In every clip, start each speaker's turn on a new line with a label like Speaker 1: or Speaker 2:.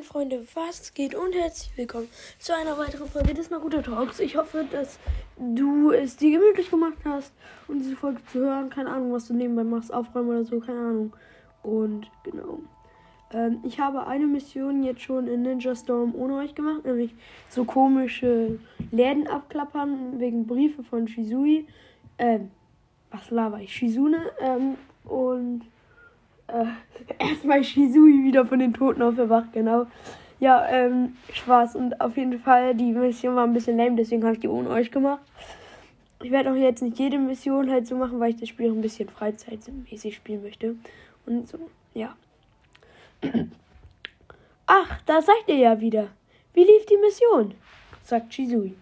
Speaker 1: Moin Freunde, was geht und herzlich willkommen zu einer weiteren Folge des Naruto Talks. Ich hoffe, dass du es dir gemütlich gemacht hast und diese Folge zu hören. Keine Ahnung, was du nebenbei machst, aufräumen oder so, keine Ahnung. Und genau. Ähm, ich habe eine Mission jetzt schon in Ninja Storm ohne euch gemacht, nämlich so komische Läden abklappern wegen Briefe von Shizui. Ähm, was laber ich? Shizune. Ähm, und äh, erstmal Shizui wieder von den Toten auferwacht, genau. Ja, ähm, Spaß. Und auf jeden Fall, die Mission war ein bisschen lame, deswegen habe ich die ohne euch gemacht. Ich werde auch jetzt nicht jede Mission halt so machen, weil ich das Spiel auch ein bisschen freizeitmäßig spielen möchte. Und so, ja. Ach, da seid ihr ja wieder. Wie lief die Mission? sagt Shizui.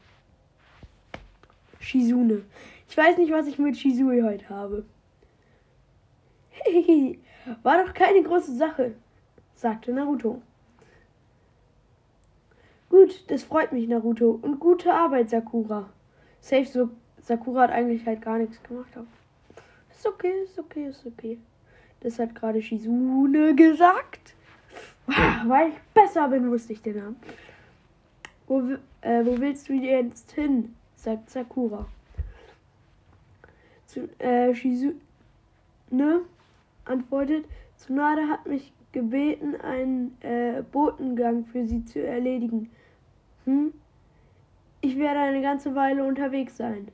Speaker 1: Shizune. Ich weiß nicht, was ich mit Shizui heute habe. Hehehe. War doch keine große Sache, sagte Naruto. Gut, das freut mich, Naruto. Und gute Arbeit, Sakura. Safe, so, Sakura hat eigentlich halt gar nichts gemacht. Ist okay, ist okay, ist okay. Das hat gerade Shizune gesagt. Weil ich besser bin, wusste ich den Namen. Wo, äh, wo willst du jetzt hin? sagt Sakura. Zu, äh, Shizune antwortet, Tsunade hat mich gebeten, einen äh, Botengang für sie zu erledigen. Hm? Ich werde eine ganze Weile unterwegs sein.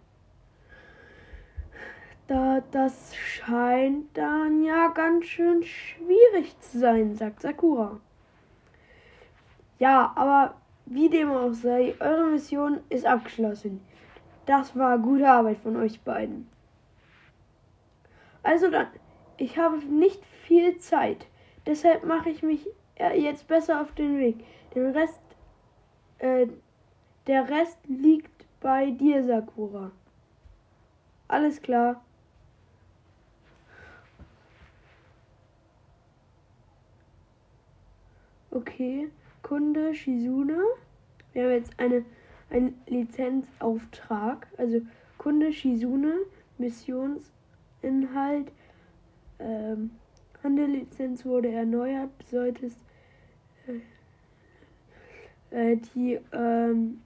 Speaker 1: Da, das scheint dann ja ganz schön schwierig zu sein, sagt Sakura. Ja, aber wie dem auch sei, eure Mission ist abgeschlossen. Das war gute Arbeit von euch beiden. Also dann, ich habe nicht viel Zeit. Deshalb mache ich mich äh, jetzt besser auf den Weg. Den Rest, äh, der Rest liegt bei dir, Sakura. Alles klar. Okay, Kunde Shizune. Wir haben jetzt eine, einen Lizenzauftrag. Also Kunde Shizune, Missionsinhalt ähm, Handellizenz wurde erneuert. Solltest äh, äh, die ähm,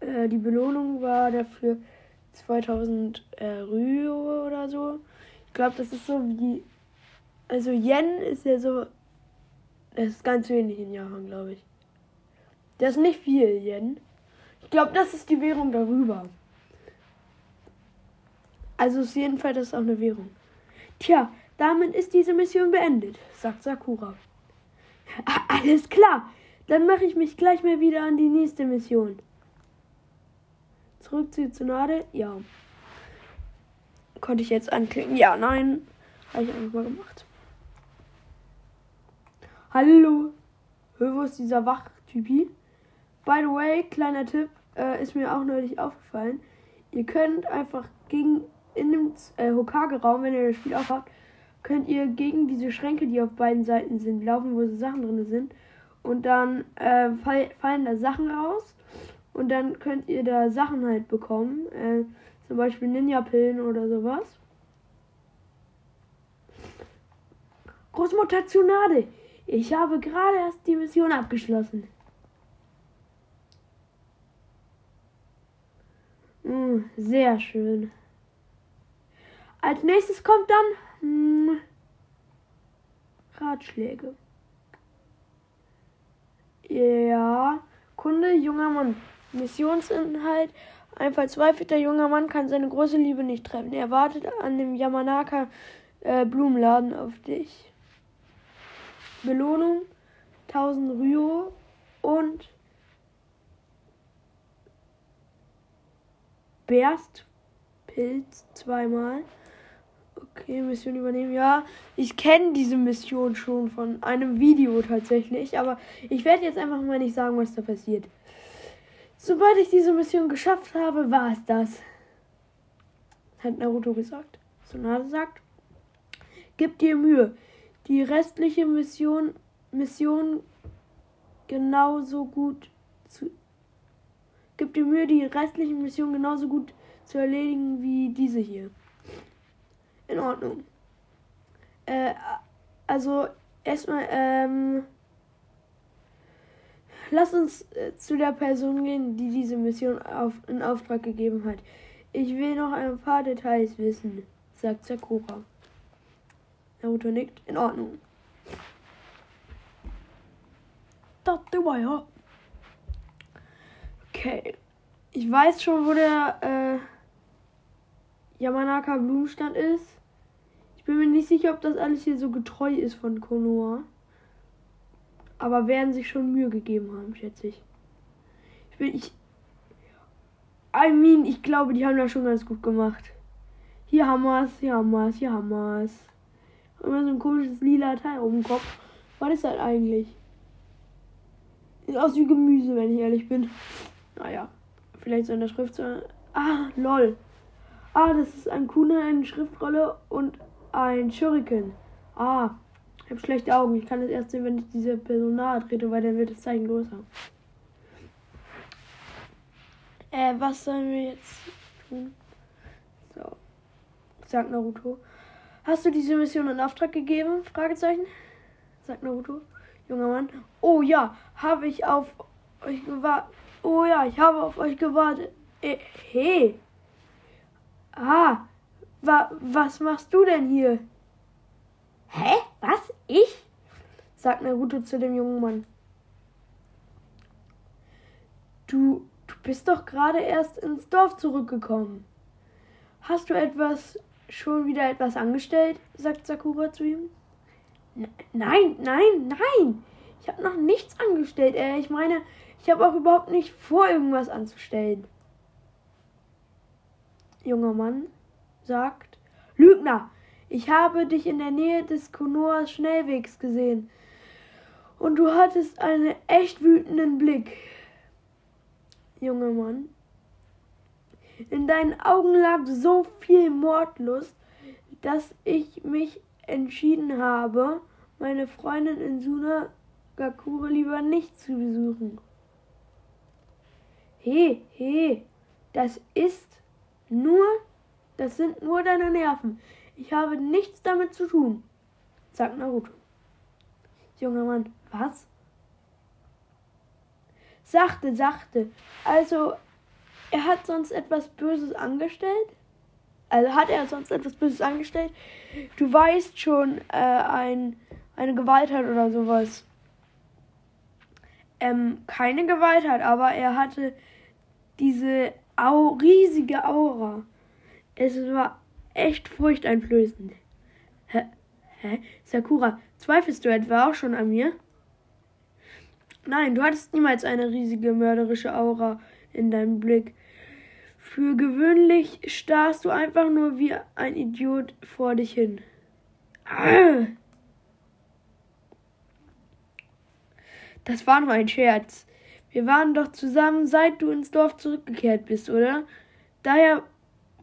Speaker 1: äh, die Belohnung war dafür 2000 äh, Ryo oder so. Ich glaube, das ist so wie also Yen ist ja so das ist ganz wenig in Japan, glaube ich. Das ist nicht viel Yen. Ich glaube, das ist die Währung darüber. Also ist jedenfalls das ist auch eine Währung. Tja, damit ist diese Mission beendet, sagt Sakura. Alles klar, dann mache ich mich gleich mal wieder an die nächste Mission. Zurück zu Tsunade? Ja. Konnte ich jetzt anklicken? Ja, nein. Habe ich einfach mal gemacht. Hallo. Wo ist dieser Wachtypi? By the way, kleiner Tipp, äh, ist mir auch neulich aufgefallen. Ihr könnt einfach gegen in dem äh, Hokage-Raum, wenn ihr das Spiel aufhabt, könnt ihr gegen diese Schränke, die auf beiden Seiten sind, laufen, wo so Sachen drin sind. Und dann äh, fall, fallen da Sachen raus. Und dann könnt ihr da Sachen halt bekommen. Äh, zum Beispiel Ninja-Pillen oder sowas. Großmutter Tsunade, ich habe gerade erst die Mission abgeschlossen. Mm, sehr schön. Als nächstes kommt dann hm, Ratschläge. Ja, Kunde, junger Mann. Missionsinhalt. Ein verzweifelter junger Mann kann seine große Liebe nicht treffen. Er wartet an dem Yamanaka äh, Blumenladen auf dich. Belohnung 1000 Ryo und Berstpilz zweimal. Okay, Mission übernehmen. Ja, ich kenne diese Mission schon von einem Video tatsächlich, aber ich werde jetzt einfach mal nicht sagen, was da passiert. Sobald ich diese Mission geschafft habe, war es das. Hat Naruto gesagt. Sonade sagt, gib dir Mühe. Die restliche Mission, Mission genauso gut zu. Gib dir Mühe, die restliche Mission genauso gut zu erledigen wie diese hier in Ordnung. Äh, also erstmal, ähm, lass uns äh, zu der Person gehen, die diese Mission auf, in Auftrag gegeben hat. Ich will noch ein paar Details wissen, sagt Sakura. Naruto nickt. In Ordnung. Das war ja. Okay. Ich weiß schon, wo der äh, Yamanaka Blumenstand ist. Ich bin mir nicht sicher, ob das alles hier so getreu ist von Konoha. Aber werden sich schon Mühe gegeben haben, schätze ich. Ich bin, ich. I mean, ich glaube, die haben das schon ganz gut gemacht. Hier es, hier es, hier es. Immer so ein komisches lila Teil oben Kopf. Was ist das eigentlich? Sieht aus wie Gemüse, wenn ich ehrlich bin. Naja, vielleicht so in der Schrift. Ah, lol. Ah, das ist ein Kuna, eine Schriftrolle und ein Shuriken. Ah, ich habe schlechte Augen. Ich kann es erst sehen, wenn ich diese Person nahe trete, weil dann wird das Zeichen größer. Äh, was sollen wir jetzt tun? So, sagt Naruto. Hast du diese Mission in Auftrag gegeben? Fragezeichen. Sagt Naruto. Junger Mann. Oh ja, habe ich auf euch gewartet. Oh ja, ich habe auf euch gewartet. Äh, hey. Ah, wa was machst du denn hier? Hä? Was? Ich? sagt Naruto zu dem jungen Mann. Du, du bist doch gerade erst ins Dorf zurückgekommen. Hast du etwas schon wieder etwas angestellt? sagt Sakura zu ihm. Nein, nein, nein. Ich habe noch nichts angestellt. Äh, ich meine, ich habe auch überhaupt nicht vor, irgendwas anzustellen. Junger Mann sagt, Lügner, ich habe dich in der Nähe des Konoas Schnellwegs gesehen. Und du hattest einen echt wütenden Blick. Junger Mann. In deinen Augen lag so viel Mordlust, dass ich mich entschieden habe, meine Freundin in Suna Gakure lieber nicht zu besuchen. He, he, das ist nur, das sind nur deine Nerven. Ich habe nichts damit zu tun, sagt Naruto. Junger Mann, was? Sachte, sachte. Also, er hat sonst etwas Böses angestellt? Also hat er sonst etwas Böses angestellt? Du weißt schon, äh, ein, eine Gewalttat oder sowas. Ähm, keine Gewalttat, aber er hatte diese Au riesige Aura. Es war echt furchteinflößend. Hä? Hä? Sakura, zweifelst du etwa auch schon an mir? Nein, du hattest niemals eine riesige mörderische Aura in deinem Blick. Für gewöhnlich starrst du einfach nur wie ein Idiot vor dich hin. Ah! Das war nur ein Scherz. Wir waren doch zusammen, seit du ins Dorf zurückgekehrt bist, oder? Daher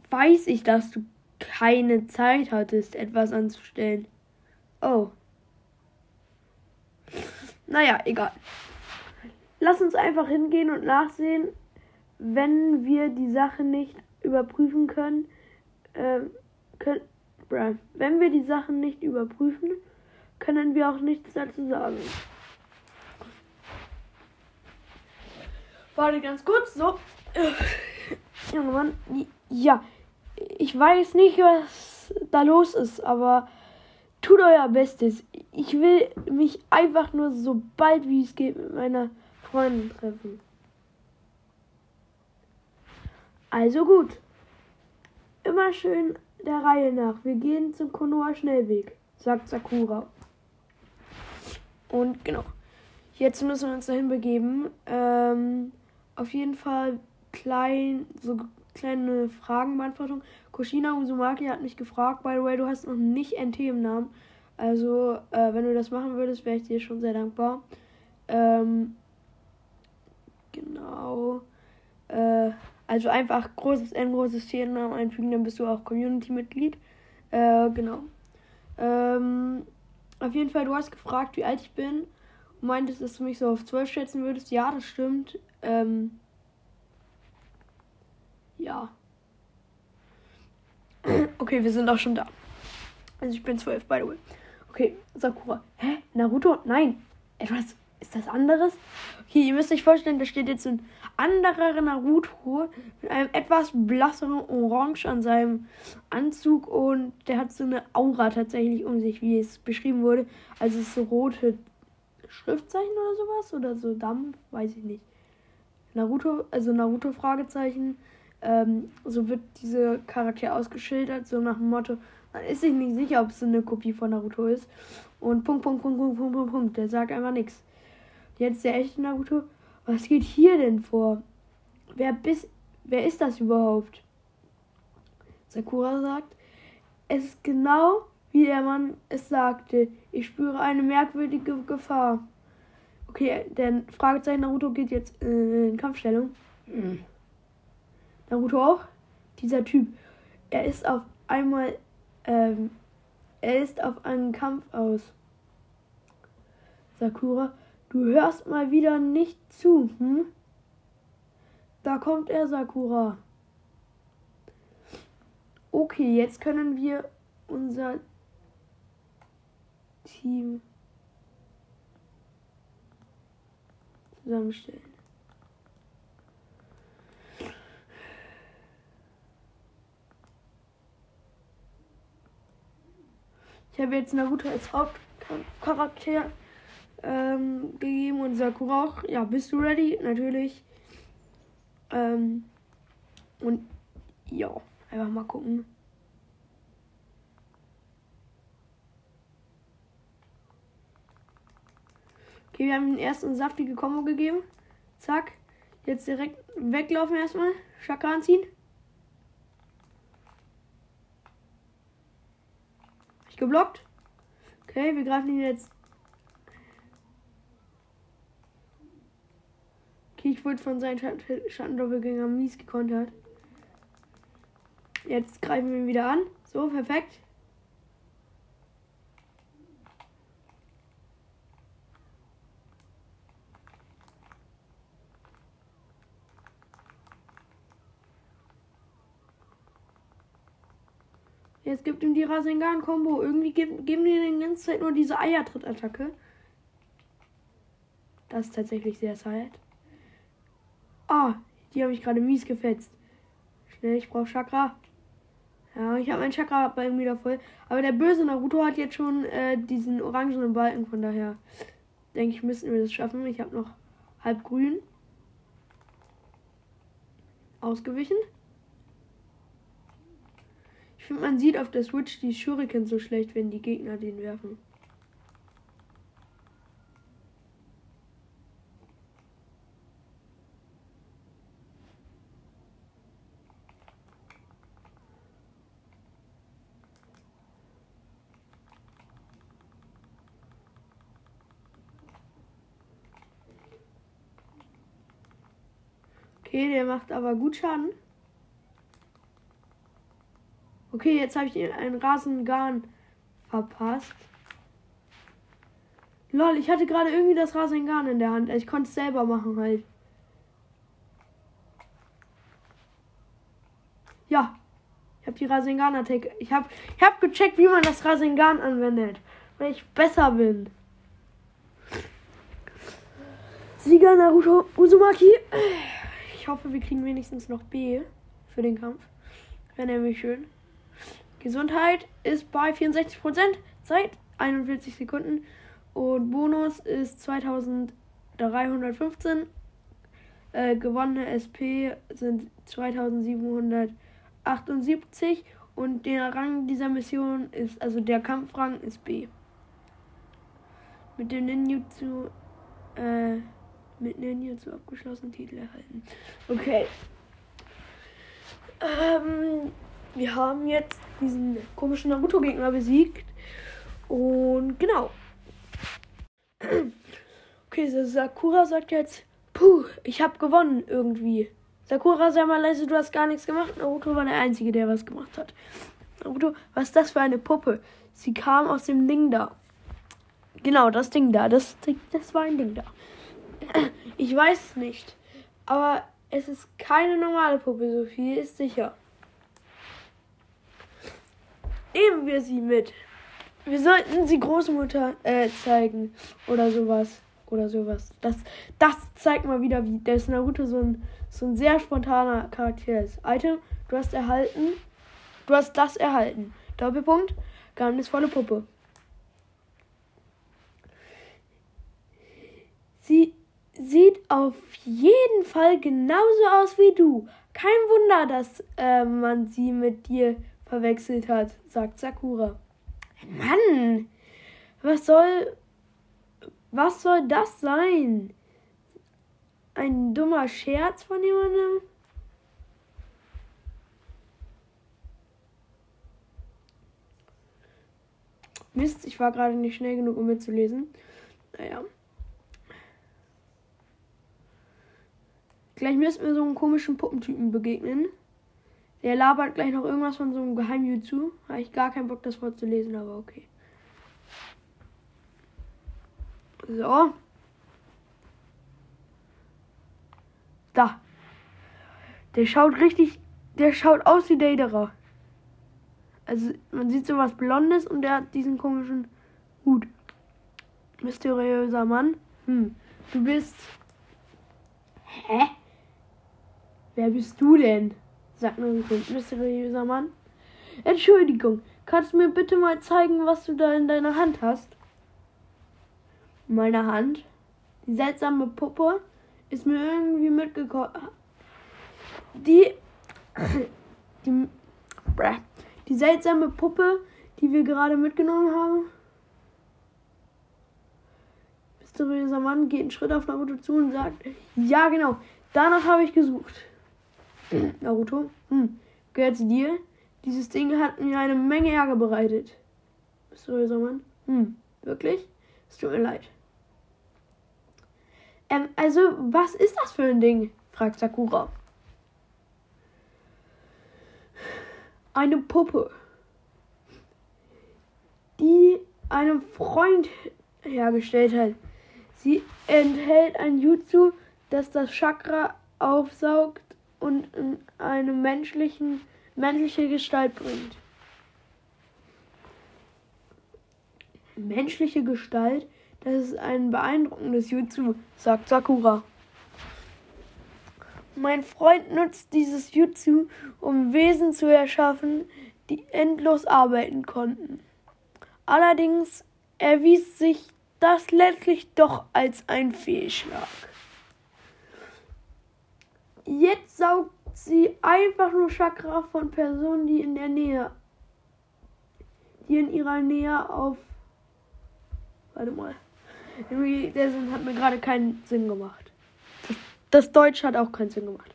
Speaker 1: weiß ich, dass du keine Zeit hattest, etwas anzustellen. Oh. Naja, egal. Lass uns einfach hingehen und nachsehen, wenn wir die Sache nicht überprüfen können, äh, können wenn wir die Sachen nicht überprüfen, können wir auch nichts dazu sagen. Warte ganz kurz, so. Junge Mann, ja, ich weiß nicht, was da los ist, aber tut euer Bestes. Ich will mich einfach nur so bald wie es geht mit meiner Freundin treffen. Also gut. Immer schön der Reihe nach. Wir gehen zum Konoha Schnellweg, sagt Sakura. Und genau. Jetzt müssen wir uns dahin begeben. Ähm, auf jeden Fall klein, so kleine Fragenbeantwortung. Koshina Uzumaki hat mich gefragt, by the way, du hast noch nicht NT im Namen. Also, äh, wenn du das machen würdest, wäre ich dir schon sehr dankbar. Ähm, genau. Äh, also einfach großes N, großes T in Namen einfügen, dann bist du auch Community-Mitglied. Äh, genau. Ähm, auf jeden Fall, du hast gefragt, wie alt ich bin. Meintest, dass du mich so auf 12 schätzen würdest. Ja, das stimmt. Ähm, ja. Okay, wir sind auch schon da. Also ich bin zwölf, by the way. Okay, Sakura. Hä? Naruto? Nein. Etwas ist das anderes? Okay, ihr müsst euch vorstellen, da steht jetzt ein anderer Naruto mit einem etwas blasseren Orange an seinem Anzug und der hat so eine Aura tatsächlich um sich, wie es beschrieben wurde. Also es ist so rote Schriftzeichen oder sowas oder so Dampf, weiß ich nicht. Naruto, also Naruto Fragezeichen. Ähm, so wird diese Charakter ausgeschildert, so nach dem Motto, man ist sich nicht sicher, ob es eine Kopie von Naruto ist. Und Punkt, Punkt, Punkt, Punkt, Punkt, Punkt, Punkt. Der sagt einfach nichts. Jetzt der echte Naruto. Was geht hier denn vor? Wer bis, wer ist das überhaupt? Sakura sagt, es ist genau wie der Mann es sagte. Ich spüre eine merkwürdige Gefahr. Okay, der Fragezeichen Naruto geht jetzt in Kampfstellung. Mhm. Naruto auch. Dieser Typ. Er ist auf einmal. Ähm, er ist auf einen Kampf aus. Sakura, du hörst mal wieder nicht zu, hm? Da kommt er, Sakura. Okay, jetzt können wir unser Team zusammenstellen. Ich habe jetzt Naruto als Hauptcharakter ähm, gegeben und Sakura auch. Ja, bist du ready? Natürlich. Ähm, und ja, einfach mal gucken. Okay, wir haben den ersten saftige Kombo gegeben. Zack. Jetzt direkt weglaufen erstmal. Chakra anziehen. Geblockt. Okay, wir greifen ihn jetzt. Okay, ich wurde von seinen Schattendoppelgänger mies gekontert. Jetzt greifen wir ihn wieder an. So, perfekt. Jetzt gibt ihm die Rasengan-Kombo. Irgendwie geben, geben die die ganze Zeit nur diese Eiertritt-Attacke. Das ist tatsächlich sehr sad. Ah, die habe ich gerade mies gefetzt. Schnell, ich brauche Chakra. Ja, ich habe mein Chakra bei wieder voll. Aber der böse Naruto hat jetzt schon äh, diesen orangenen Balken. Von daher denke ich, müssten wir das schaffen. Ich habe noch halb grün. Ausgewichen. Finde, man sieht auf der Switch die Shuriken so schlecht, wenn die Gegner den werfen. Okay, der macht aber gut Schaden. Okay, jetzt habe ich einen Rasengarn verpasst. Lol, ich hatte gerade irgendwie das Rasengarn in der Hand. Ich konnte es selber machen halt. Ja. Ich habe die Rasengan-Attacke. Ich habe ich hab gecheckt, wie man das Rasengan anwendet. Weil ich besser bin. Sieger Naruto Uzumaki. Ich hoffe, wir kriegen wenigstens noch B für den Kampf. Wäre nämlich schön. Gesundheit ist bei 64% seit 41 Sekunden und Bonus ist 2315. Äh, gewonnene SP sind 2778 und der Rang dieser Mission ist, also der Kampfrang ist B. Mit dem Ninjutsu, äh, mit Ninjutsu abgeschlossenen Titel erhalten. Okay. Ähm, wir haben jetzt diesen komischen Naruto-Gegner besiegt. Und genau. Okay, so Sakura sagt jetzt, puh, ich hab gewonnen irgendwie. Sakura, sei mal leise, du hast gar nichts gemacht. Naruto war der Einzige, der was gemacht hat. Naruto, was ist das für eine Puppe? Sie kam aus dem Ding da. Genau, das Ding da. Das, das war ein Ding da. Ich weiß es nicht. Aber es ist keine normale Puppe, so viel ist sicher nehmen wir sie mit. Wir sollten sie Großmutter äh, zeigen oder sowas. oder sowas. Das, das zeigt mal wieder, wie das Naruto so ein, so ein sehr spontaner Charakter ist. Item, du hast erhalten. Du hast das erhalten. Doppelpunkt, geheimnisvolle Puppe. Sie sieht auf jeden Fall genauso aus wie du. Kein Wunder, dass äh, man sie mit dir verwechselt hat, sagt Sakura. Mann, was soll was soll das sein? Ein dummer Scherz von jemandem? Mist, ich war gerade nicht schnell genug, um mitzulesen. Naja. Gleich müssen wir so einen komischen Puppentypen begegnen. Der labert gleich noch irgendwas von so einem Geheim zu. Habe ich gar keinen Bock, das vorzulesen, aber okay. So. Da. Der schaut richtig. Der schaut aus wie Daderer. Also man sieht so was Blondes und der hat diesen komischen Hut. Mysteriöser Mann. Hm. Du bist. Hä? Wer bist du denn? Sagt nur ein mysteriöser Mann. Entschuldigung, kannst du mir bitte mal zeigen, was du da in deiner Hand hast? meiner Hand. Die seltsame Puppe ist mir irgendwie mitgekommen. Die, die, die seltsame Puppe, die wir gerade mitgenommen haben. Mysteriöser Mann geht einen Schritt auf Naruto zu und sagt, ja genau, danach habe ich gesucht. Naruto, hm, gehört sie dir? Dieses Ding hat mir eine Menge Ärger bereitet. Mysteriöser Mann, hm, wirklich? Es tut mir leid. Ähm, also, was ist das für ein Ding? fragt Sakura. Eine Puppe, die einem Freund hergestellt hat. Sie enthält ein Jutsu, das das Chakra aufsaugt und in eine menschlichen, menschliche Gestalt bringt. Menschliche Gestalt? Das ist ein beeindruckendes Jutsu, sagt Sakura. Mein Freund nutzt dieses Jutsu, um Wesen zu erschaffen, die endlos arbeiten konnten. Allerdings erwies sich das letztlich doch als ein Fehlschlag. Jetzt saugt sie einfach nur Chakra von Personen, die in der Nähe, die in ihrer Nähe auf. Warte mal. Der Sinn hat mir gerade keinen Sinn gemacht. Das, das Deutsch hat auch keinen Sinn gemacht.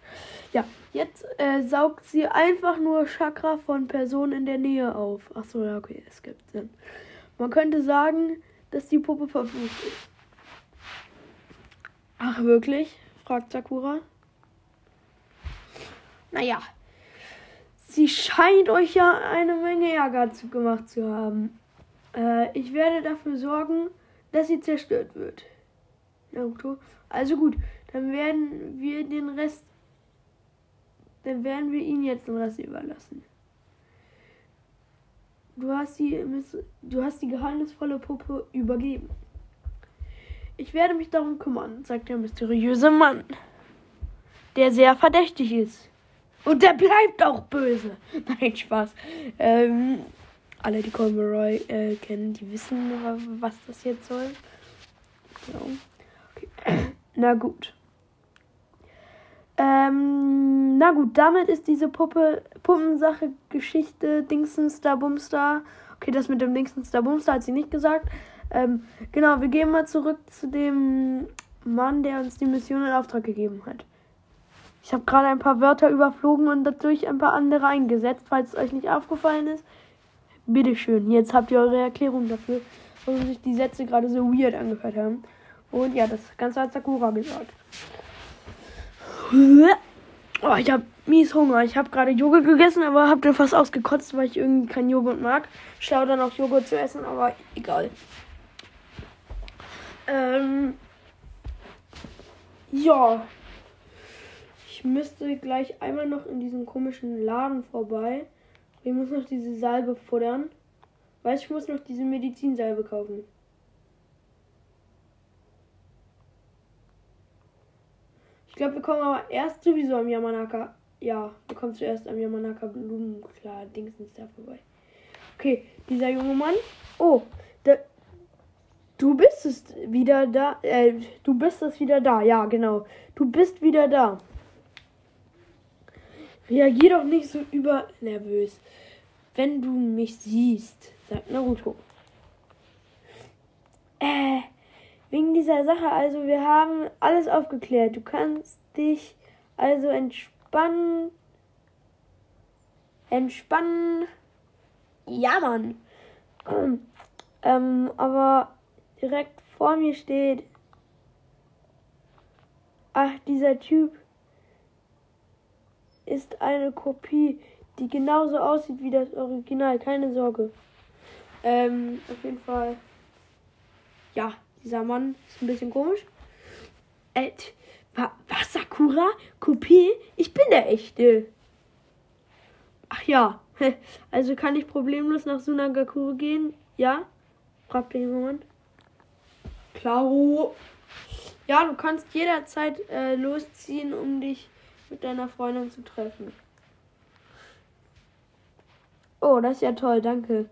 Speaker 1: Ja, jetzt äh, saugt sie einfach nur Chakra von Personen in der Nähe auf. Achso, ja, okay, es gibt Sinn. Man könnte sagen, dass die Puppe verflucht ist. Ach, wirklich? fragt Sakura. Naja, sie scheint euch ja eine Menge Ärger gemacht zu haben. Äh, ich werde dafür sorgen, dass sie zerstört wird. Naruto. Also gut, dann werden wir den Rest. Dann werden wir ihn jetzt den Rest überlassen. Du hast die, du hast die geheimnisvolle Puppe übergeben. Ich werde mich darum kümmern, sagt der mysteriöse Mann, der sehr verdächtig ist. Und der bleibt auch böse. Nein, Spaß. Ähm, alle, die Conroy äh, kennen, die wissen, was das jetzt soll. So. Okay. Na gut. Ähm, na gut, damit ist diese Puppe, Puppensache, Geschichte, Dingsens da Bumstar. Okay, das mit dem Dingsens da Bumstar hat sie nicht gesagt. Ähm, genau, wir gehen mal zurück zu dem Mann, der uns die Mission in Auftrag gegeben hat. Ich habe gerade ein paar Wörter überflogen und dadurch ein paar andere eingesetzt, falls es euch nicht aufgefallen ist. Bitteschön, jetzt habt ihr eure Erklärung dafür, warum sich die Sätze gerade so weird angehört haben. Und ja, das Ganze hat Sakura gesagt. Oh, ich habe mies Hunger. Ich habe gerade Joghurt gegessen, aber habe dann fast ausgekotzt, weil ich irgendwie keinen Joghurt mag. Schlau dann auch Joghurt zu essen, aber egal. Ähm, ja. Ich müsste gleich einmal noch in diesen komischen Laden vorbei. Ich muss noch diese Salbe futtern. Weiß ich muss noch diese Medizinsalbe kaufen. Ich glaube, wir kommen aber erst sowieso am Yamanaka. Ja, wir kommen zuerst am Yamanaka Blumen. Klar, Dingsens da vorbei. Okay, dieser junge Mann. Oh, der, du bist es wieder da. Äh, du bist es wieder da. Ja, genau. Du bist wieder da. Reagier doch nicht so übernervös. Wenn du mich siehst, sagt Naruto. Äh, wegen dieser Sache, also wir haben alles aufgeklärt. Du kannst dich also entspannen. Entspannen. Ja, Mann. Ähm, aber direkt vor mir steht. Ach, dieser Typ ist eine Kopie, die genauso aussieht wie das Original. Keine Sorge. Ähm, auf jeden Fall. Ja, dieser Mann ist ein bisschen komisch. Äh, was, Sakura? Kopie? Ich bin der Echte. Ach ja. Also kann ich problemlos nach Sunagakure gehen? Ja? fragte jemand. Klaro. Ja, du kannst jederzeit äh, losziehen, um dich mit deiner Freundin zu treffen. Oh, das ist ja toll, danke.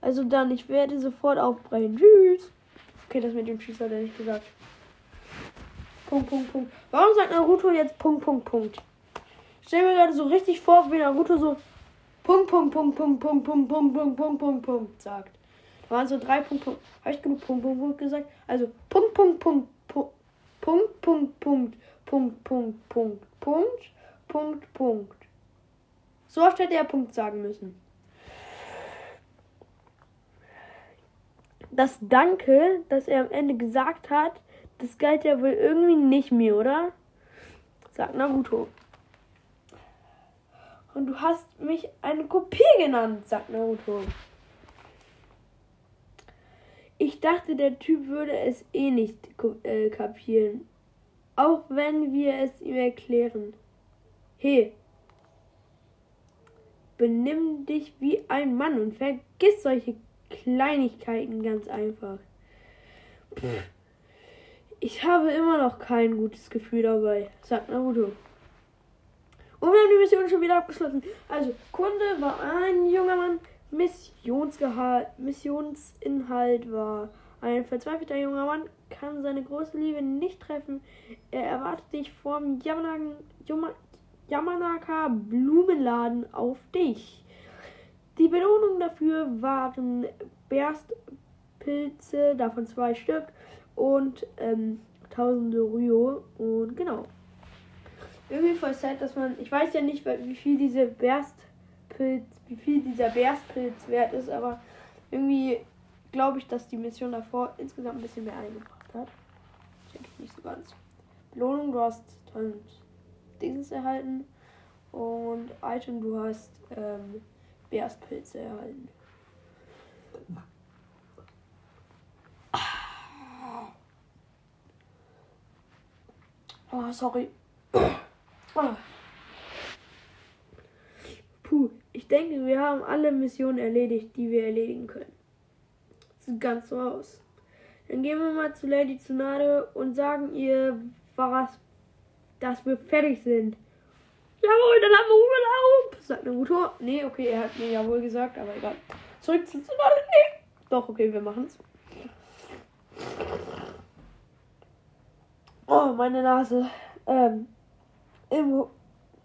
Speaker 1: Also dann, ich werde sofort aufbrechen. Tschüss. Okay, das mit dem Tschüss hat er nicht gesagt. Punkt, Punkt, Punkt. Warum sagt Naruto jetzt Punkt, Punkt, Punkt? Stell mir gerade so richtig vor, wie Naruto so Punkt, Punkt, Punkt, Punkt, Punkt, Punkt, Punkt, Punkt, Punkt, Punkt, Punkt sagt. Da waren so drei Punkt, Punkt. Habe ich genug Punkt, Punkt, Punkt gesagt? Also Punkt, Punkt, Punkt, Punkt, Punkt, Punkt, Punkt, Punkt, Punkt, Punkt, Punkt, Punkt, Punkt. So oft hätte er Punkt sagen müssen. Das Danke, das er am Ende gesagt hat, das galt ja wohl irgendwie nicht mir, oder? Sagt Naruto. Und du hast mich eine Kopie genannt, sagt Naruto. Ich dachte, der Typ würde es eh nicht äh, kapieren. Auch wenn wir es ihm erklären. Hey, benimm dich wie ein Mann und vergiss solche Kleinigkeiten ganz einfach. Pff. Ich habe immer noch kein gutes Gefühl dabei, sagt Naruto. Und wir haben die Mission schon wieder abgeschlossen. Also, Kunde war ein junger Mann. Missionsgehalt, Missionsinhalt war ein verzweifelter junger Mann, kann seine große Liebe nicht treffen. Er erwartet dich vom Yamanaka, Blumenladen auf dich. Die Belohnung dafür waren Berstpilze, davon zwei Stück, und ähm, tausende Ryo. Und genau irgendwie voll sad, dass man. Ich weiß ja nicht, wie viel diese Berstpilz, wie viel dieser Berstpilz wert ist, aber irgendwie glaube ich, dass die Mission davor insgesamt ein bisschen mehr eingebracht hat. Check ich nicht so ganz. Belohnung, du hast dann Dings erhalten. Und Item, du hast ähm, Berstpilze erhalten. Oh, sorry. Oh. Puh, ich denke, wir haben alle Missionen erledigt, die wir erledigen können. Ganz so aus. Dann gehen wir mal zu Lady Tsunade und sagen ihr, was, dass wir fertig sind. Jawohl, dann haben wir Urlaub, sagt Naruto. Nee, okay, er hat mir jawohl gesagt, aber egal. Zurück zu Tsunade. Nee. Doch, okay, wir machen's. Oh, meine Nase. Ähm, im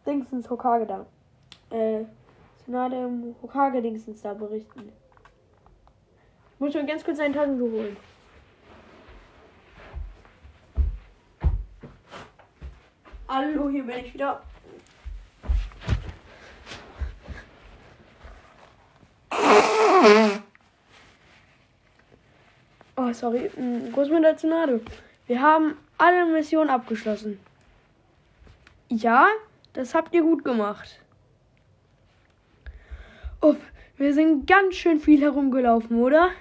Speaker 1: Dingsens Hokage da. Äh, Tsunade im Hokage Dingsens da berichten. Ich muss mir ganz kurz ein Taschentuch holen. Hallo, hier bin ich wieder. Oh, sorry. Großmutter Tsunade. Wir haben alle Missionen abgeschlossen. Ja, das habt ihr gut gemacht. Uff, wir sind ganz schön viel herumgelaufen, oder?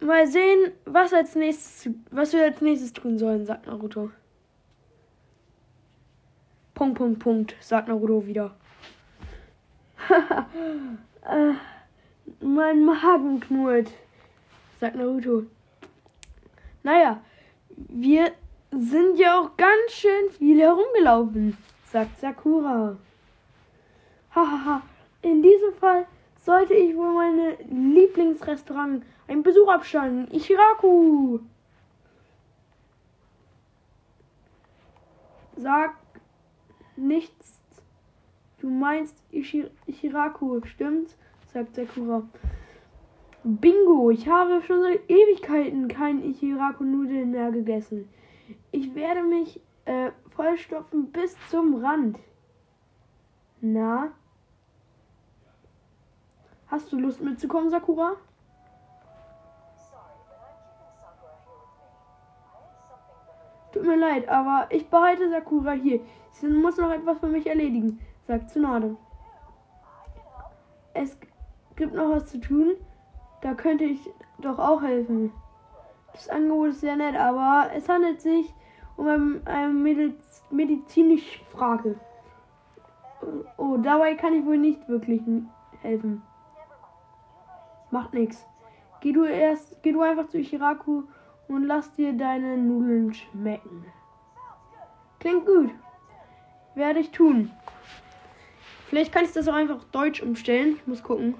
Speaker 1: Mal sehen, was als nächstes, was wir als nächstes tun sollen, sagt Naruto. Punkt, Punkt, Punkt, sagt Naruto wieder. äh, mein Magen knurrt, sagt Naruto. Naja, wir sind ja auch ganz schön viel herumgelaufen, sagt Sakura. Hahaha, in diesem Fall sollte ich wohl meine Lieblingsrestaurant einen Besuch abstatten. Ichiraku. Sag nichts. Du meinst Ishi Ichiraku, stimmt's? sagt Sakura. Bingo, ich habe schon seit Ewigkeiten kein Ichiraku-Nudeln mehr gegessen. Ich werde mich äh, vollstopfen bis zum Rand. Na? Hast du Lust mitzukommen, Sakura? Tut mir leid, aber ich behalte Sakura hier. Sie muss noch etwas für mich erledigen, sagt Tsunade. Es gibt noch was zu tun. Da könnte ich doch auch helfen. Das Angebot ist sehr nett, aber es handelt sich um eine Mediz medizinische Frage. Oh, dabei kann ich wohl nicht wirklich helfen. Macht nichts. Geh du erst, geh du einfach zu Chiraku und lass dir deine Nudeln schmecken. Klingt gut. Werde ich tun. Vielleicht kann ich das auch einfach Deutsch umstellen. Ich muss gucken.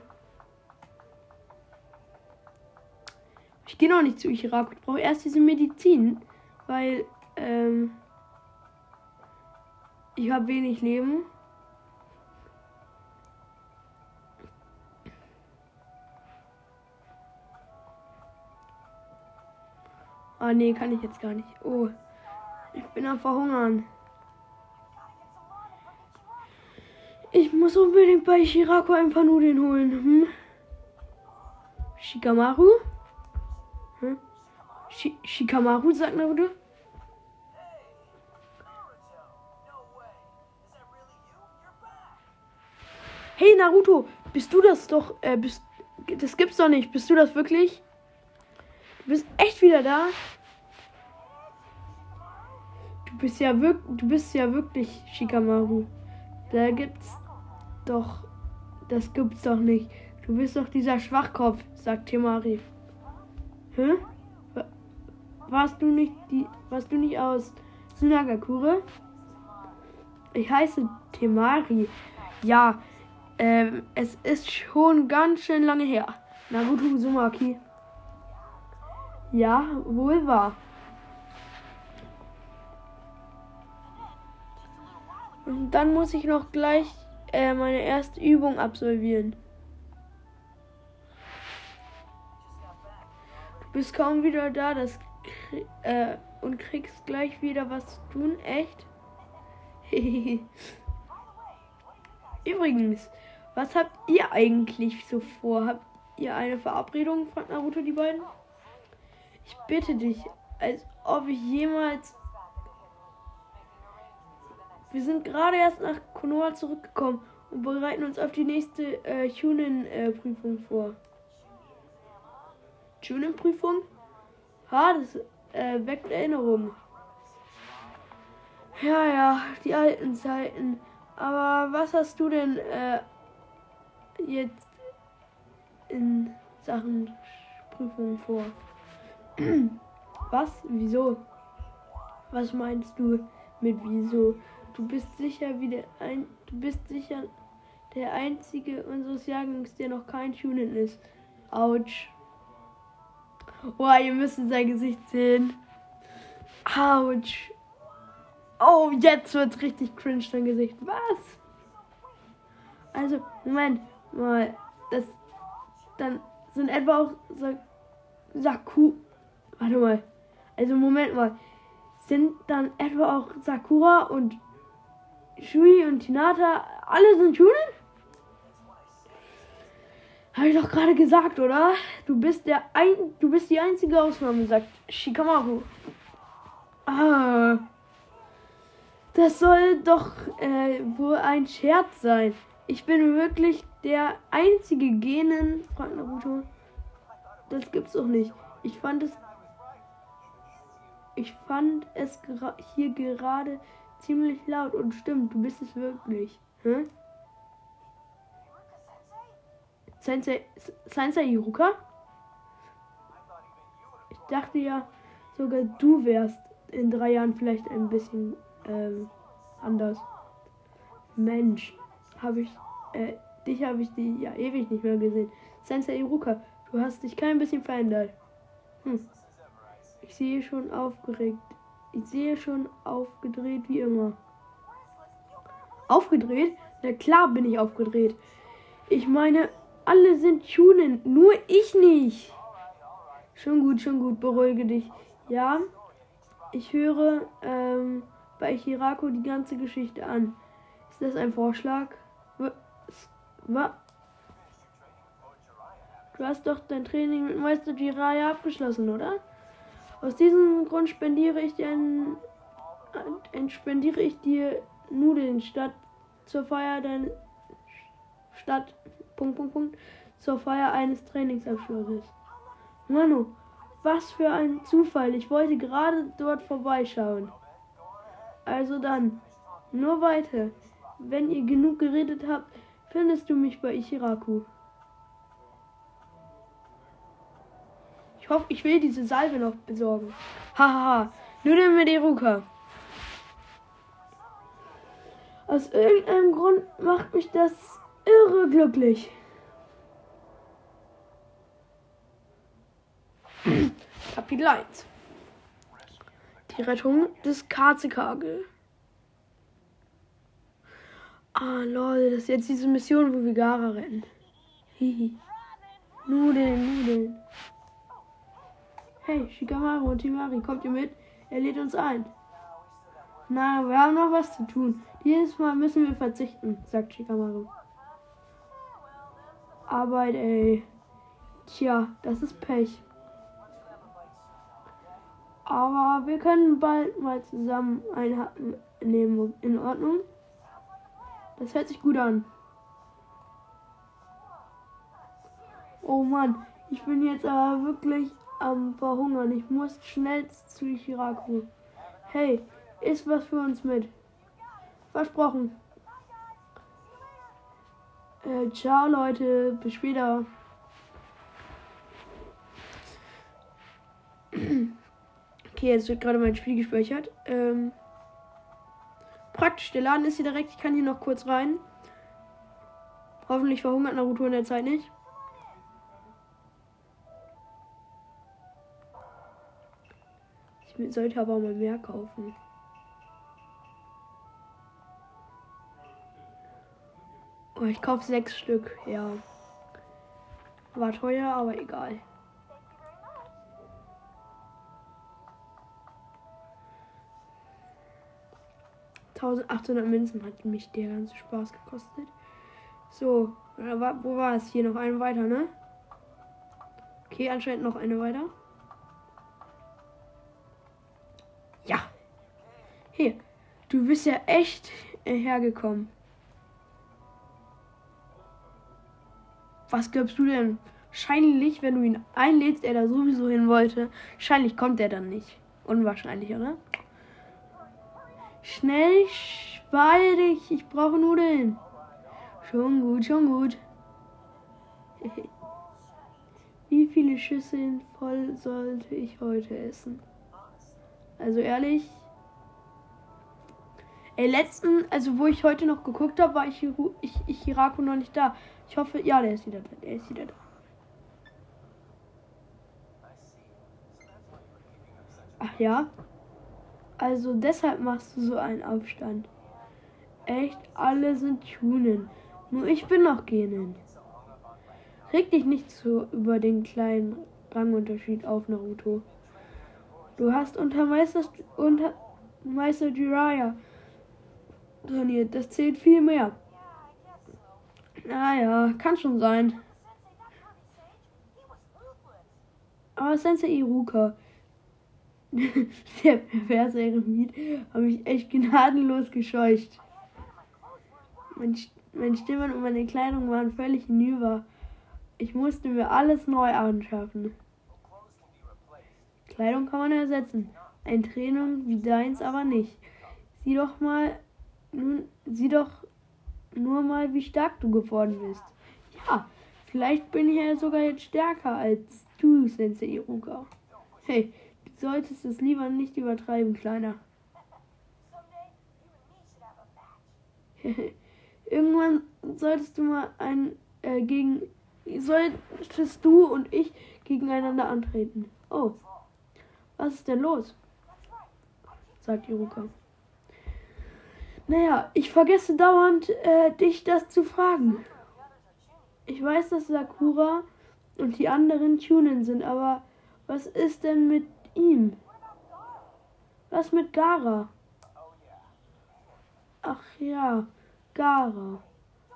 Speaker 1: Ich gehe noch nicht zu Irak. Ich brauche erst diese Medizin, weil ähm, ich habe wenig Leben. Ah nee, kann ich jetzt gar nicht. Oh, ich bin am Verhungern. Ich muss unbedingt bei Shirako ein paar Nudeln holen. Hm? Shikamaru? Hm? Sh Shikamaru, sagt Naruto. Hey Naruto, bist du das doch? Äh, bist, das gibt's doch nicht. Bist du das wirklich? Du bist echt wieder da? Du bist ja wirklich, du bist ja wirklich Shikamaru. Da gibt's doch, das gibt's doch nicht. Du bist doch dieser Schwachkopf, sagt Temari. Hä? Warst du nicht die, warst du nicht aus Sunagakure? Ich heiße Temari. Ja, ähm, es ist schon ganz schön lange her. Naruto Uzumaki. Ja, wohl wahr. Und dann muss ich noch gleich äh, meine erste Übung absolvieren. Du bist kaum wieder da das, äh, und kriegst gleich wieder was zu tun. Echt? Übrigens, was habt ihr eigentlich so vor? Habt ihr eine Verabredung? fragt Naruto die beiden. Ich bitte dich, als ob ich jemals wir sind gerade erst nach Konoha zurückgekommen und bereiten uns auf die nächste äh, Chunin-Prüfung vor. Chunin-Prüfung? Ha, das äh, weckt Erinnerungen. Ja, ja, die alten Zeiten. Aber was hast du denn äh, jetzt in Sachen Prüfungen vor? Was? Wieso? Was meinst du mit wieso? Du bist sicher wie der ein, du bist sicher der einzige unseres Jahrgangs, der noch kein Tunen ist. Autsch. Boah, ihr müsst sein Gesicht sehen. Autsch. Oh, jetzt wird's richtig cringe, dein Gesicht. Was? Also, Moment mal. Das. Dann sind etwa auch Sak Saku. Warte mal. Also, Moment mal. Sind dann etwa auch Sakura und Shui und Hinata, alle sind Schulen? Habe ich doch gerade gesagt, oder? Du bist der ein, du bist die einzige Ausnahme, sagt Shikamaru. Ah. Das soll doch äh, wohl ein Scherz sein. Ich bin wirklich der einzige Genen, fragt Naruto. Das gibt's doch nicht. Ich fand es. Ich fand es hier gerade ziemlich laut und stimmt, du bist es wirklich. Hm? Sensei, Sensei Yuruka? Ich dachte ja, sogar du wärst in drei Jahren vielleicht ein bisschen ähm, anders. Mensch, habe ich, äh, dich habe ich die ja ewig nicht mehr gesehen. Sensei Iruka, du hast dich kein bisschen verändert. Hm. Ich sehe schon aufgeregt. Ich sehe schon aufgedreht wie immer. Aufgedreht? Na klar bin ich aufgedreht. Ich meine, alle sind Tunen, nur ich nicht. Schon gut, schon gut, beruhige dich. Ja, ich höre ähm, bei Hirako die ganze Geschichte an. Ist das ein Vorschlag? Was? Du hast doch dein Training mit Meister Jiraiya abgeschlossen, oder? Aus diesem Grund spendiere ich dir ein, ein spendiere ich dir Nudeln statt zur Feier deines statt Punkt, Punkt, Punkt, zur Feier eines Trainingsabschlusses. Manu, was für ein Zufall. Ich wollte gerade dort vorbeischauen. Also dann, nur weiter. Wenn ihr genug geredet habt, findest du mich bei Ichiraku. Ich hoffe, ich will diese Salbe noch besorgen. Hahaha, nur denn mit Iruka. Aus irgendeinem Grund macht mich das irre glücklich. Kapitel 1 Die Rettung des Karzekagel. Ah, lol, das ist jetzt diese Mission, wo wir Gara rennen. Hihi. Nudeln, Nudeln. Hey, Shikamaru und Timari, kommt ihr mit? Er lädt uns ein. Na, wir haben noch was zu tun. Dieses Mal müssen wir verzichten, sagt Shikamaru. Arbeit, ey. Tja, das ist Pech. Aber wir können bald mal zusammen einnehmen. In Ordnung? Das hört sich gut an. Oh Mann, ich bin jetzt aber wirklich am Verhungern. Ich muss schnell zu Shiraku. Hey, ist was für uns mit. Versprochen. Äh, ciao Leute, bis später. Okay, jetzt wird gerade mein Spiel gespeichert. Ähm, praktisch, der Laden ist hier direkt. Ich kann hier noch kurz rein. Hoffentlich verhungert Naruto in der Zeit nicht. Sollte aber mal mehr kaufen. Oh, ich kaufe sechs Stück, ja. War teuer, aber egal. 1800 Münzen hat mich der ganze Spaß gekostet. So, wo war es? Hier noch eine weiter, ne? Okay, anscheinend noch eine weiter. Hier, du bist ja echt hergekommen. Was glaubst du denn? Wahrscheinlich, wenn du ihn einlädst, er da sowieso hin wollte, wahrscheinlich kommt er dann nicht. Unwahrscheinlich, oder? Schnell, beeil dich, ich brauche Nudeln. Schon gut, schon gut. Wie viele Schüsseln voll sollte ich heute essen? Also ehrlich. Ey, letzten, also wo ich heute noch geguckt habe, war ich, ich, ich Hirako noch nicht da. Ich hoffe, ja, der ist wieder da. Der ist wieder da. Ach ja. Also deshalb machst du so einen Aufstand. Echt, alle sind Tunen. Nur ich bin noch Genin. Reg dich nicht so über den kleinen Rangunterschied auf, Naruto. Du hast unter Meister, unter Meister Jiraiya trainiert. Das zählt viel mehr. Naja, kann schon sein. Aber Sensei Iruka, Der perverse Eremit hat mich echt gnadenlos gescheucht. Mein, meine Stimme und meine Kleidung waren völlig hinüber. Ich musste mir alles neu anschaffen. Kleidung kann man ersetzen. Ein Training wie deins aber nicht. Sieh doch mal, nun, sieh doch nur mal, wie stark du geworden bist. Ja, vielleicht bin ich ja sogar jetzt stärker als du, Sensei Iruka. Hey, solltest es lieber nicht übertreiben, Kleiner. Irgendwann solltest du mal ein äh, gegen solltest du und ich gegeneinander antreten. Oh, was ist denn los? Sagt Iruka. Naja, ich vergesse dauernd, äh, dich das zu fragen. Ich weiß, dass Sakura und die anderen Tunen sind, aber was ist denn mit ihm? Was mit Gara? Ach ja, Gara.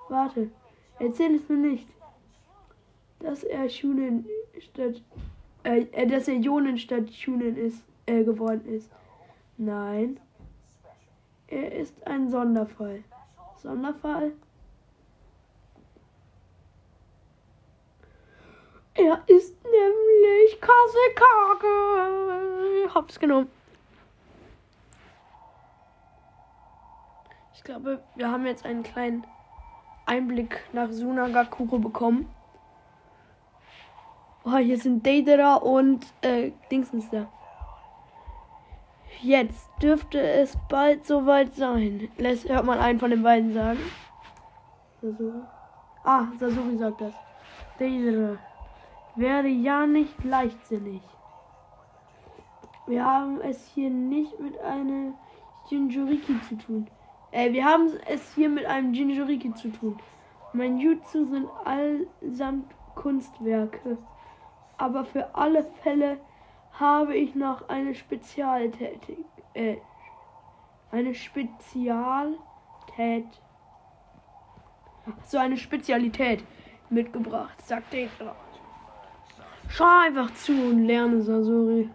Speaker 1: Warte, erzähl es mir nicht. Dass er Shunen statt. Äh, äh, dass er Jonen statt Shunen ist, äh, geworden ist. Nein. Er ist ein Sonderfall. Sonderfall? Er ist nämlich Kasekage. Hab's genommen. Ich glaube, wir haben jetzt einen kleinen Einblick nach Sunagakure bekommen. Oh, hier sind Deidara und äh, Dingsens da. Jetzt dürfte es bald soweit sein. Lässt, hört man einen von den beiden sagen. Sasori. Ah, Sasori sagt das. Deidara. Werde ja nicht leichtsinnig. Wir haben es hier nicht mit einem Jinjuriki zu tun. Äh, wir haben es hier mit einem Jinjuriki zu tun. Mein Jutsu sind allesamt Kunstwerke. Aber für alle Fälle habe ich noch eine Spezialtätig. Äh, eine Spezialtät. So eine Spezialität mitgebracht, sagte ich gerade. Schau einfach zu und lerne, Sasori.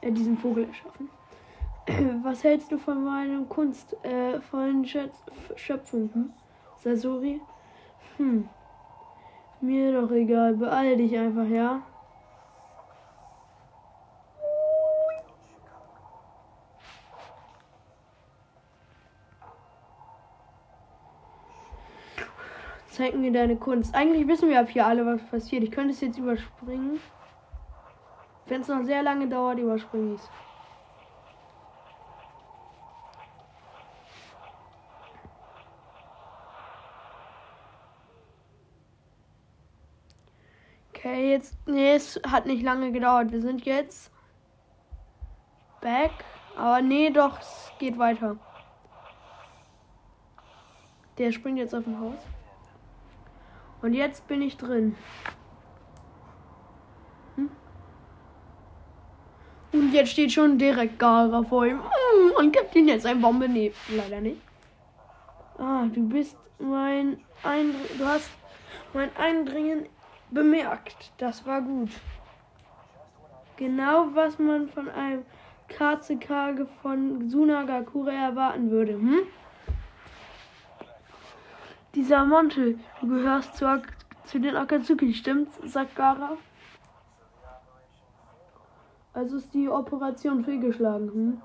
Speaker 1: Äh, diesen Vogel erschaffen. Was hältst du von meinem kunstvollen äh, Schöpfung, hm? Sasori? Hm. Mir doch egal. Beeil dich einfach, ja? Zeig mir deine Kunst. Eigentlich wissen wir ab hier alle, was passiert. Ich könnte es jetzt überspringen. Wenn es noch sehr lange dauert, überspringe ich es. Okay, jetzt. Nee, es hat nicht lange gedauert. Wir sind jetzt. Back. Aber nee, doch, es geht weiter. Der springt jetzt auf dem Haus. Und jetzt bin ich drin. Hm? Und jetzt steht schon direkt Gara vor ihm. Hm, Und gibt ihn jetzt ein Bombe. Nee, leider nicht. Ah, du bist mein Eindr Du hast mein Eindringen bemerkt. Das war gut. Genau, was man von einem Katzekage von Sunagakure erwarten würde. Hm? Dieser Mantel, du gehörst zu, Ak zu den Akatsuki, stimmt's? sagt Gara. Also ist die Operation fehlgeschlagen, hm?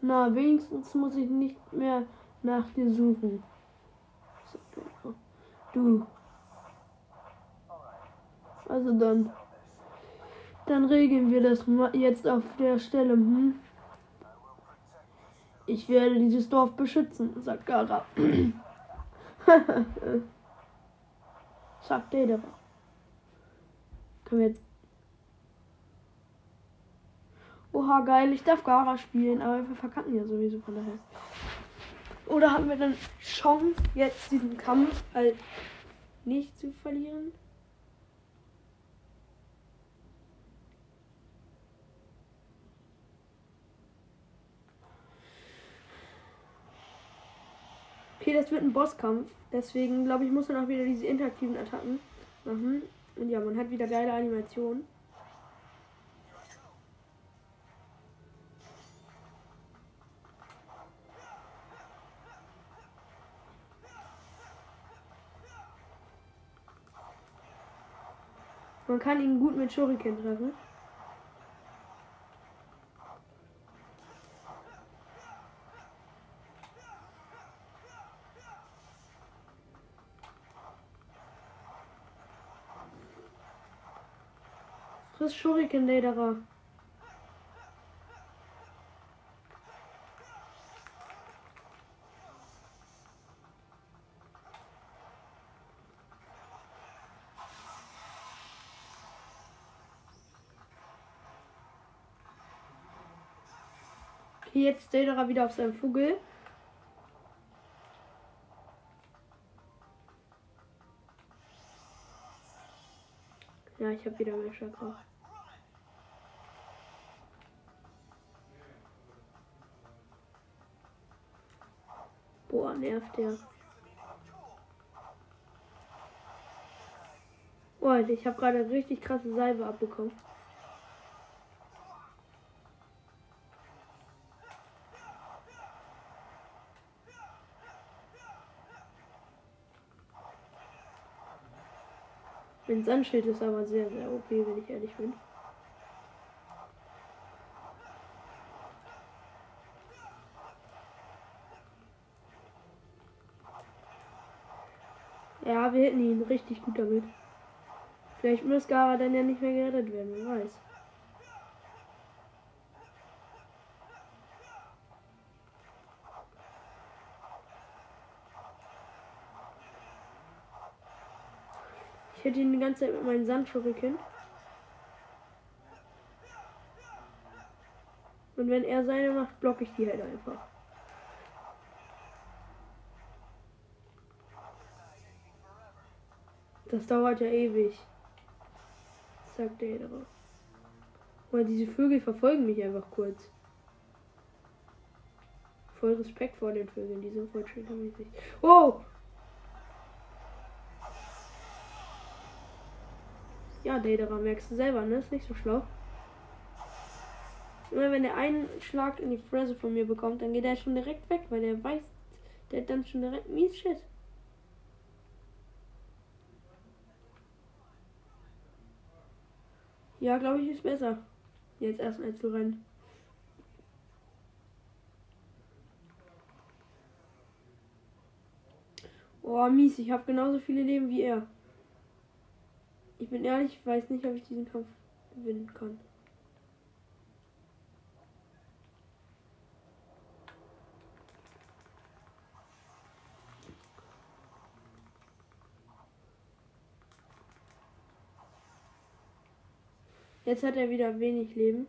Speaker 1: Na, wenigstens muss ich nicht mehr nach dir suchen. Du. Also dann. Dann regeln wir das jetzt auf der Stelle, hm? Ich werde dieses Dorf beschützen, sagt Gara. sagt Dedera. Können wir jetzt. Oha, geil, ich darf Gara spielen, aber wir verkacken ja sowieso von daher. Oder haben wir dann Chance, jetzt diesen Kampf halt nicht zu verlieren? Okay, das wird ein Bosskampf. Deswegen glaube ich, muss man auch wieder diese interaktiven Attacken machen. Und ja, man hat wieder geile Animationen. Man kann ihn gut mit Shuriken treffen. Ist Shuriken Lederer. Okay, jetzt Lederer wieder auf seinem Vogel. Ja, ich habe wieder mehr Chakra. Boah, nervt der. Boah, ich habe gerade richtig krasse Salbe abbekommen. Mein Sandschild ist aber sehr, sehr OP, wenn ich ehrlich bin. Ja, wir hätten ihn richtig gut damit. Vielleicht muss Gara dann ja nicht mehr gerettet werden, wer weiß. Ich hätte ihn die ganze Zeit mit meinen Sandschuriken. Und wenn er seine macht, blocke ich die halt einfach. Das dauert ja ewig. Sagt der Ederer. Weil diese Vögel verfolgen mich einfach kurz. Voll Respekt vor den Vögeln, die sind voll schön Oh! Ja, Lederer, merkst du selber, ne? Ist nicht so schlau. Immer wenn der einen Schlag in die Fresse von mir bekommt, dann geht er schon direkt weg, weil der weiß, der hat dann schon direkt mies Shit. Ja, glaube ich, ist besser. Jetzt erstmal zu rennen. Oh, mies, ich habe genauso viele Leben wie er. Ich bin ehrlich, ich weiß nicht, ob ich diesen Kampf gewinnen kann. Jetzt hat er wieder wenig Leben.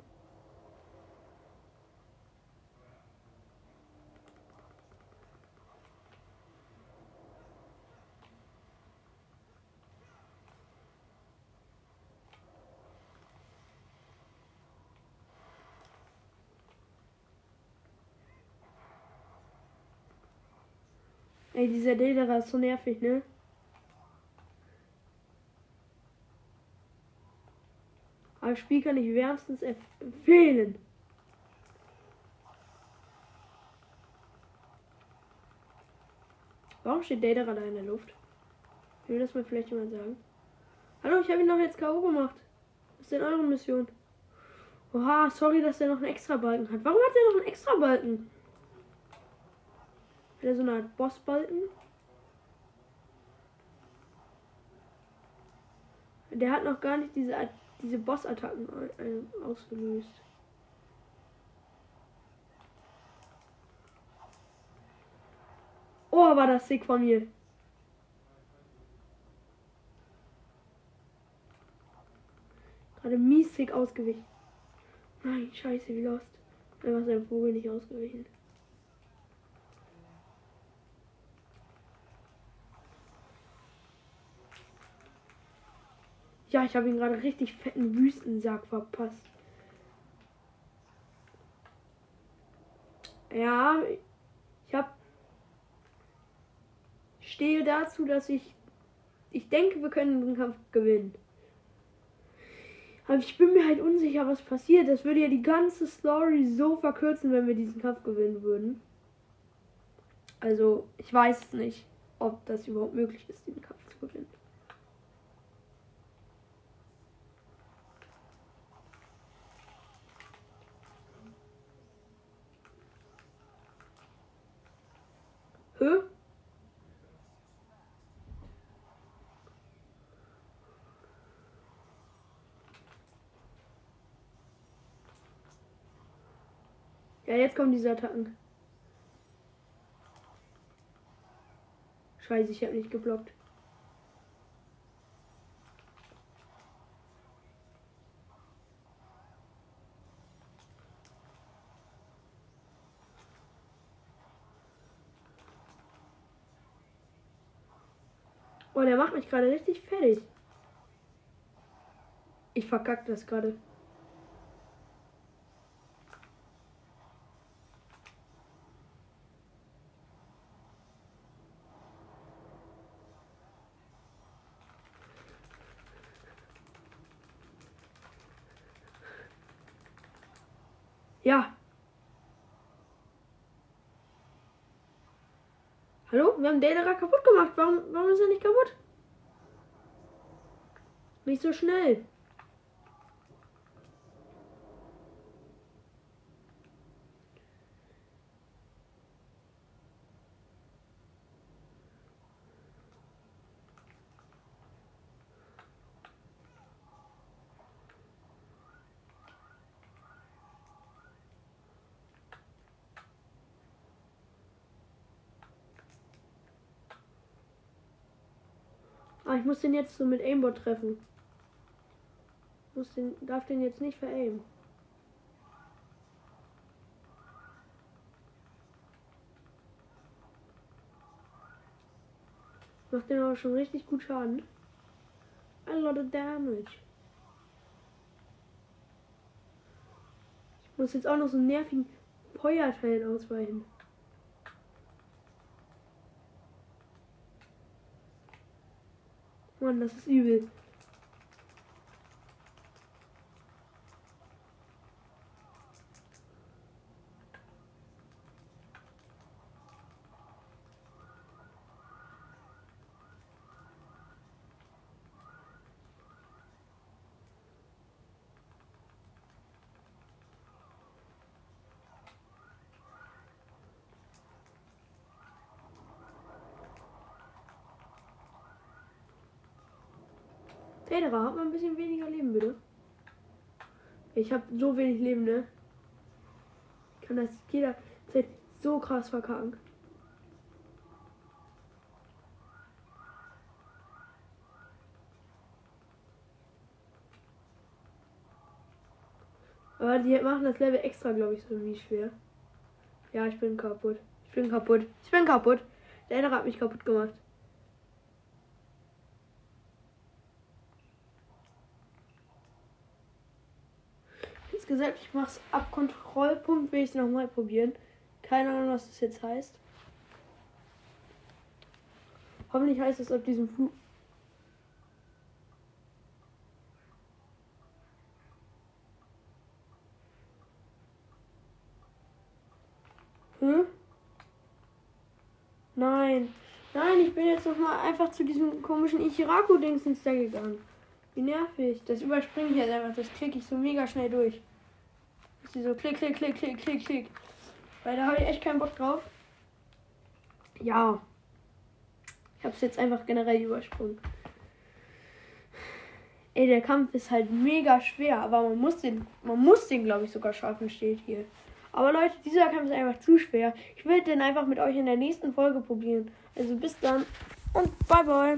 Speaker 1: Ey, dieser Lederer ist so nervig, ne? Aber das Spiel kann ich wärmstens empfehlen. Warum steht Data da in der Luft? Will das mir vielleicht jemand sagen? Hallo, ich habe ihn noch jetzt K.O. gemacht. Was ist denn eure Mission? Oha, sorry, dass er noch einen extra Balken hat. Warum hat er noch einen extra Balken? Wieder so eine Art Bossbalken. Der hat noch gar nicht diese, diese Boss-Attacken ausgelöst. Oh, war das sick von mir. Gerade mies sick ausgewichen. Nein, scheiße, wie lost. Einfach sein Vogel nicht ausgewichen. Ja, ich habe ihn gerade richtig fetten Wüstensack verpasst. Ja, ich habe stehe dazu, dass ich ich denke, wir können den Kampf gewinnen. Aber ich bin mir halt unsicher, was passiert. Das würde ja die ganze Story so verkürzen, wenn wir diesen Kampf gewinnen würden. Also, ich weiß nicht, ob das überhaupt möglich ist, diesen Kampf zu gewinnen. Hö? Ja, jetzt kommen diese Attacken. Scheiße, ich habe nicht geblockt. Der macht mich gerade richtig fertig. Ich verkack das gerade. Ja. Hallo? Wir haben Data kaputt gemacht. Warum, warum ist er nicht kaputt? Nicht so schnell. Ich muss den jetzt so mit Aimbot treffen. Muss den, darf den jetzt nicht veraimen. Macht den aber schon richtig gut Schaden. A lot of damage. Ich muss jetzt auch noch so einen nervigen Feuerteil ausweichen. Mann, das ist übel. Federer, hat mal ein bisschen weniger Leben, bitte. Ich habe so wenig Leben, ne? Ich kann das jederzeit so krass verkacken. Aber die machen das Level extra, glaube ich, so wie schwer. Ja, ich bin kaputt. Ich bin kaputt. Ich bin kaputt. Der andere hat mich kaputt gemacht. Gesagt, ich mach's ab Kontrollpunkt, will ich es nochmal probieren. Keine Ahnung, was das jetzt heißt. Hoffentlich heißt es auf diesem Flug. Hm? Nein. Nein, ich bin jetzt noch mal einfach zu diesem komischen Ichiraku-Dingsens da gegangen. Wie nervig. Das überspringe ich jetzt einfach. Das klicke ich so mega schnell durch. Ist die so klick, klick, klick, klick, klick, klick. Weil da habe ich echt keinen Bock drauf. Ja. Ich habe es jetzt einfach generell übersprungen. Ey, der Kampf ist halt mega schwer, aber man muss den, man muss den, glaube ich, sogar schaffen, steht hier. Aber Leute, dieser Kampf ist einfach zu schwer. Ich will den einfach mit euch in der nächsten Folge probieren. Also bis dann und bye bye.